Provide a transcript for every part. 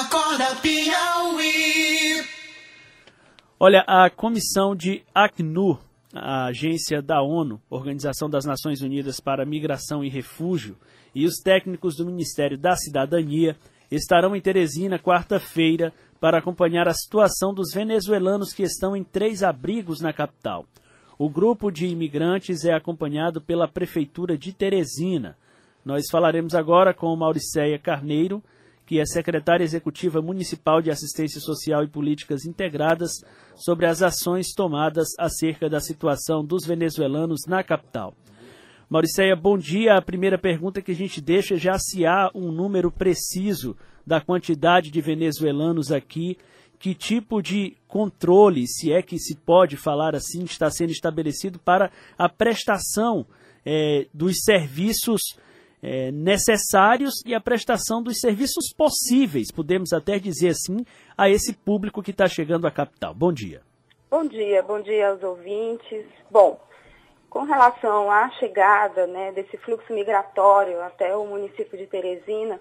Acorda Piauí. Olha, a comissão de Acnur, a agência da ONU, Organização das Nações Unidas para Migração e Refúgio, e os técnicos do Ministério da Cidadania estarão em Teresina quarta-feira para acompanhar a situação dos venezuelanos que estão em três abrigos na capital. O grupo de imigrantes é acompanhado pela Prefeitura de Teresina. Nós falaremos agora com Mauricéia Carneiro, que é secretária executiva municipal de Assistência Social e Políticas Integradas, sobre as ações tomadas acerca da situação dos venezuelanos na capital. Mauricéia, bom dia. A primeira pergunta que a gente deixa é já se há um número preciso da quantidade de venezuelanos aqui que tipo de controle, se é que se pode falar assim, está sendo estabelecido para a prestação é, dos serviços é, necessários e a prestação dos serviços possíveis, podemos até dizer assim, a esse público que está chegando à capital. Bom dia. Bom dia, bom dia aos ouvintes. Bom, com relação à chegada né, desse fluxo migratório até o município de Teresina,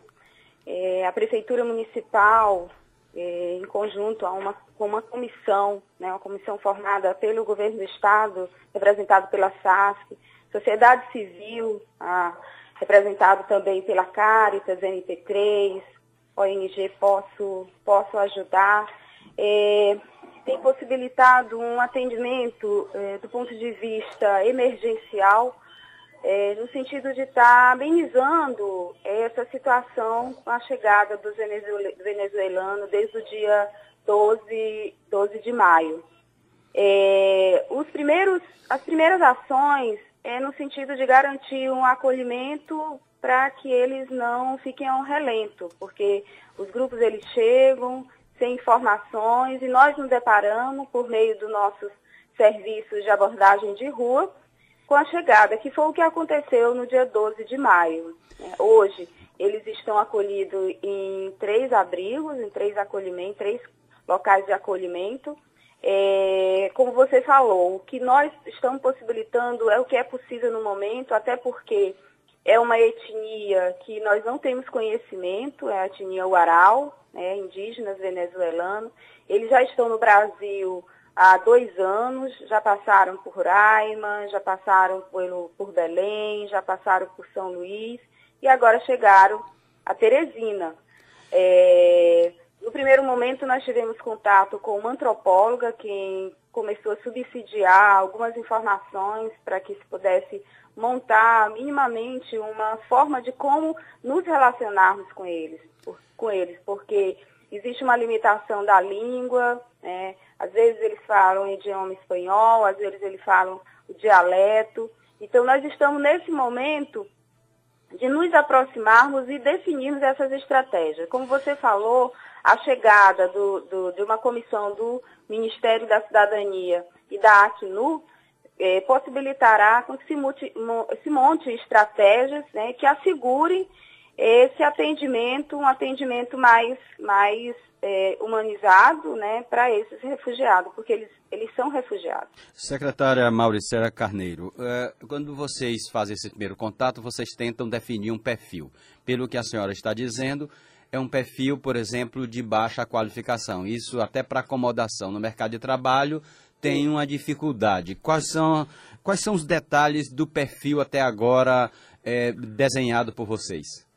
é, a Prefeitura Municipal é, em conjunto uma, com uma comissão, né, uma comissão formada pelo governo do Estado, representado pela SASC, sociedade civil, a, representado também pela Caritas, NP3, ONG Posso, Posso Ajudar, é, tem possibilitado um atendimento é, do ponto de vista emergencial é, no sentido de estar tá amenizando essa situação com a chegada dos venezuelanos desde o dia 12, 12 de maio. É, os primeiros, as primeiras ações é no sentido de garantir um acolhimento para que eles não fiquem ao relento, porque os grupos eles chegam sem informações e nós nos deparamos por meio dos nossos serviços de abordagem de rua com a chegada, que foi o que aconteceu no dia 12 de maio. Né? Hoje, eles estão acolhidos em três abrigos, em três acolhimentos, três locais de acolhimento. É, como você falou, o que nós estamos possibilitando é o que é possível no momento, até porque é uma etnia que nós não temos conhecimento, é a etnia Uaral, né, indígenas venezuelanos. Eles já estão no Brasil há dois anos, já passaram por Roraima, já passaram por, por Belém, já passaram por São Luís e agora chegaram a Teresina. É, no primeiro momento nós tivemos contato com uma antropóloga que começou a subsidiar algumas informações para que se pudesse montar minimamente uma forma de como nos relacionarmos com eles, com eles, porque existe uma limitação da língua, né? às vezes eles falam idioma espanhol, às vezes eles falam o dialeto. Então nós estamos nesse momento de nos aproximarmos e definirmos essas estratégias. Como você falou, a chegada do, do, de uma comissão do Ministério da Cidadania e da Acnu é, possibilitará que se, multi, se monte estratégias né, que assegurem esse atendimento, um atendimento mais, mais é, humanizado né, para esses refugiados, porque eles, eles são refugiados. Secretária Mauricera Carneiro, é, quando vocês fazem esse primeiro contato, vocês tentam definir um perfil. Pelo que a senhora está dizendo, é um perfil, por exemplo, de baixa qualificação. Isso até para acomodação no mercado de trabalho tem uma dificuldade. Quais são, quais são os detalhes do perfil até agora é, desenhado por vocês?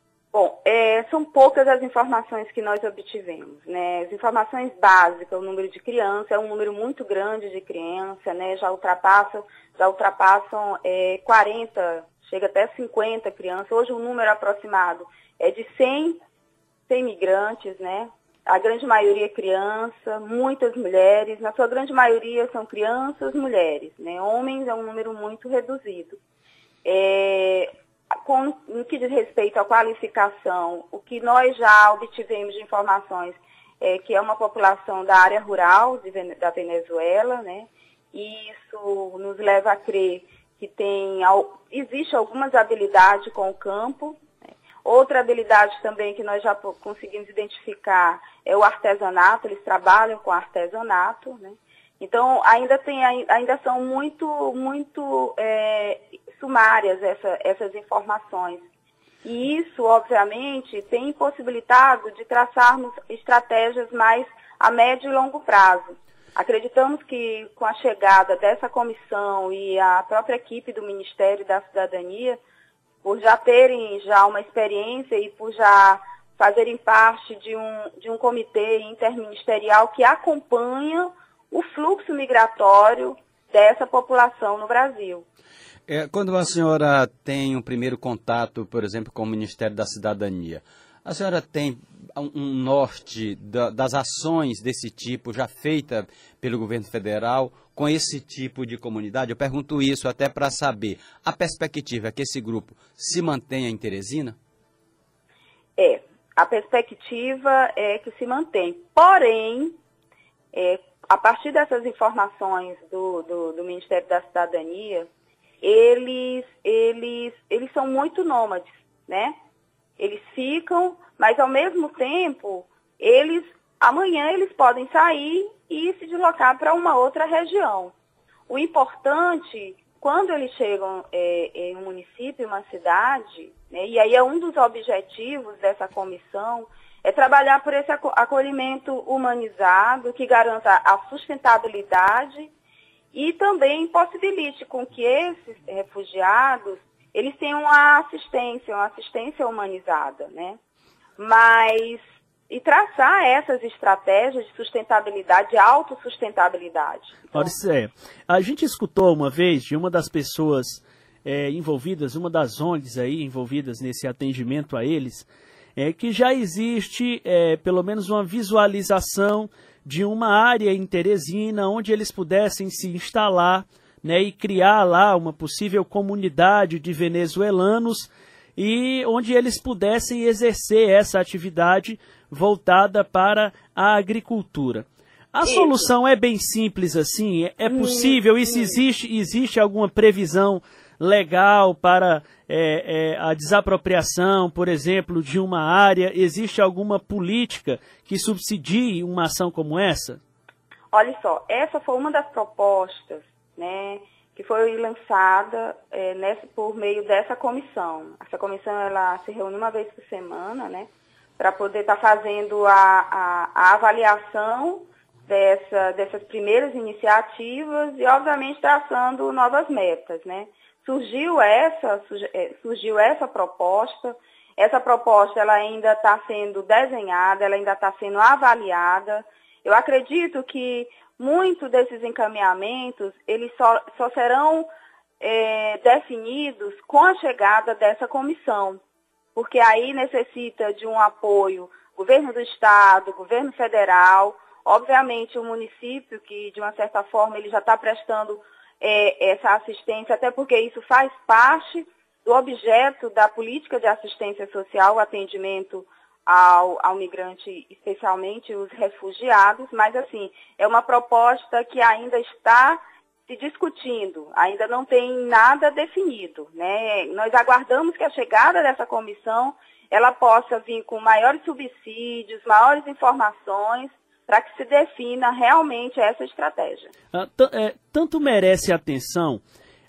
É, são poucas as informações que nós obtivemos, né? As informações básicas, o número de crianças, é um número muito grande de crianças, né? Já ultrapassam, já ultrapassam é, 40, chega até 50 crianças. Hoje o número aproximado é de 100, 100 migrantes, né? A grande maioria é criança, muitas mulheres, na sua grande maioria são crianças, mulheres, né? Homens é um número muito reduzido. É, com, no que diz respeito à qualificação, o que nós já obtivemos de informações é que é uma população da área rural de, da Venezuela, né? E isso nos leva a crer que tem, existe algumas habilidades com o campo. Né? Outra habilidade também que nós já conseguimos identificar é o artesanato, eles trabalham com artesanato, né? Então, ainda, tem, ainda são muito, muito é, sumárias essa, essas informações. E isso, obviamente, tem impossibilitado de traçarmos estratégias mais a médio e longo prazo. Acreditamos que com a chegada dessa comissão e a própria equipe do Ministério da Cidadania, por já terem já uma experiência e por já fazerem parte de um, de um comitê interministerial que acompanha o fluxo migratório dessa população no Brasil. É, quando a senhora tem um primeiro contato, por exemplo, com o Ministério da Cidadania, a senhora tem um norte da, das ações desse tipo já feita pelo governo federal com esse tipo de comunidade? Eu pergunto isso até para saber a perspectiva é que esse grupo se mantenha em Teresina? É, a perspectiva é que se mantém. Porém, é, a partir dessas informações do, do, do, Ministério da Cidadania, eles, eles, eles são muito nômades, né? Eles ficam, mas ao mesmo tempo, eles amanhã eles podem sair e se deslocar para uma outra região. O importante, quando eles chegam é, em um município, uma cidade, né, e aí é um dos objetivos dessa comissão, é trabalhar por esse acolhimento humanizado que garanta a sustentabilidade e também possibilite com que esses refugiados eles têm uma assistência, uma assistência humanizada, né? Mas e traçar essas estratégias de sustentabilidade, de autossustentabilidade. Então, Mauricéia, a gente escutou uma vez de uma das pessoas é, envolvidas, uma das ONGs aí envolvidas nesse atendimento a eles, é que já existe é, pelo menos uma visualização de uma área em Teresina onde eles pudessem se instalar né, e criar lá uma possível comunidade de venezuelanos e onde eles pudessem exercer essa atividade voltada para a agricultura. A Isso. solução é bem simples assim? É possível? Isso existe? Existe alguma previsão legal para é, é, a desapropriação, por exemplo, de uma área? Existe alguma política que subsidie uma ação como essa? Olha só, essa foi uma das propostas né, que foi lançada é, nessa, por meio dessa comissão. Essa comissão ela se reúne uma vez por semana, né, para poder estar tá fazendo a, a, a avaliação dessa, dessas primeiras iniciativas e, obviamente, traçando novas metas, né. Surgiu essa, é, surgiu essa proposta, essa proposta ela ainda está sendo desenhada, ela ainda está sendo avaliada. Eu acredito que muito desses encaminhamentos, eles só, só serão é, definidos com a chegada dessa comissão, porque aí necessita de um apoio governo do estado, governo federal, obviamente o município que de uma certa forma ele já está prestando é, essa assistência, até porque isso faz parte do objeto da política de assistência social, o atendimento ao, ao migrante, especialmente os refugiados, mas assim, é uma proposta que ainda está se discutindo, ainda não tem nada definido. Né? Nós aguardamos que a chegada dessa comissão ela possa vir com maiores subsídios, maiores informações, para que se defina realmente essa estratégia. Ah, é, tanto merece atenção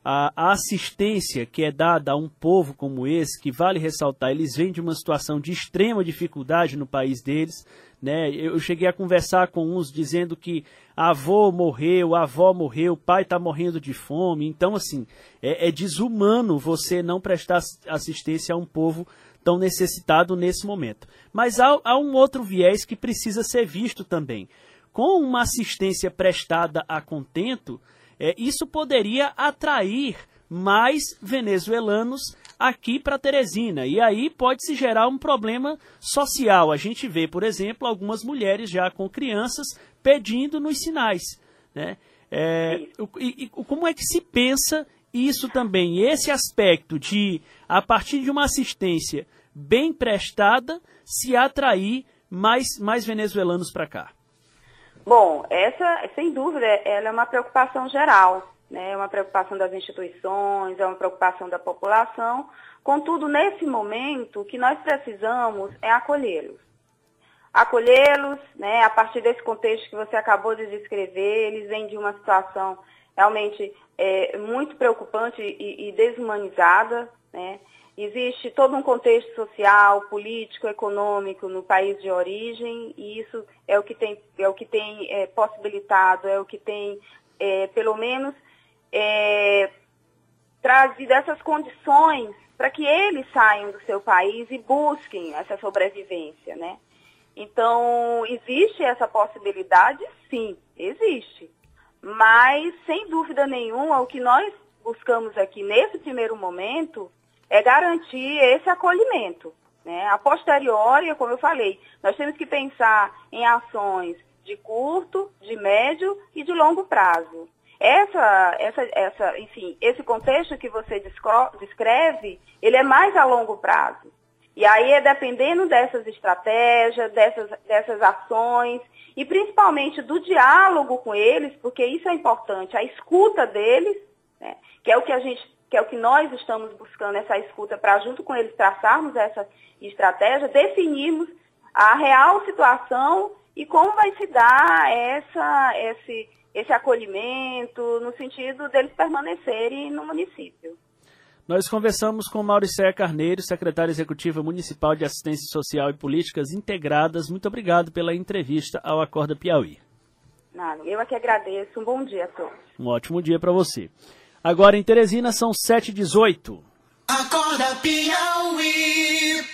a, a, assistência que é dada a um povo como esse, que vale ressaltar, eles vêm de uma situação de extrema dificuldade no país deles. Né? Eu cheguei a conversar com uns dizendo que avô morreu, avó morreu, pai está morrendo de fome. Então, assim, é, é desumano você não prestar assistência a um povo tão necessitado nesse momento. Mas há, há um outro viés que precisa ser visto também. Com uma assistência prestada a contento, é, isso poderia atrair mais venezuelanos aqui para Teresina. E aí pode se gerar um problema social. A gente vê, por exemplo, algumas mulheres já com crianças pedindo nos sinais. Né? É, e, e, como é que se pensa isso também? Esse aspecto de, a partir de uma assistência bem prestada, se atrair mais, mais venezuelanos para cá. Bom, essa, sem dúvida, ela é uma preocupação geral, né? é uma preocupação das instituições, é uma preocupação da população. Contudo, nesse momento, o que nós precisamos é acolhê-los. Acolhê-los, né, a partir desse contexto que você acabou de descrever, eles vêm de uma situação realmente é, muito preocupante e, e desumanizada, né? Existe todo um contexto social, político, econômico no país de origem e isso é o que tem, é o que tem é, possibilitado, é o que tem, é, pelo menos, é, trazido essas condições para que eles saiam do seu país e busquem essa sobrevivência, né? Então, existe essa possibilidade? Sim, existe. Mas, sem dúvida nenhuma, o que nós buscamos aqui nesse primeiro momento é garantir esse acolhimento. Né? A posteriori, como eu falei, nós temos que pensar em ações de curto, de médio e de longo prazo. Essa, essa, essa, enfim, esse contexto que você descreve, ele é mais a longo prazo. E aí é dependendo dessas estratégias, dessas, dessas ações, e principalmente do diálogo com eles, porque isso é importante, a escuta deles, né, que é o que a gente, que é o que nós estamos buscando, essa escuta, para junto com eles traçarmos essa estratégia, definirmos a real situação e como vai se dar essa, esse, esse acolhimento, no sentido deles permanecerem no município. Nós conversamos com Mauricéia Carneiro, secretária executiva municipal de Assistência Social e Políticas Integradas. Muito obrigado pela entrevista ao Acorda Piauí. Nada, eu aqui agradeço. Um bom dia a todos. Um ótimo dia para você. Agora em Teresina são 7h18. Acorda Piauí.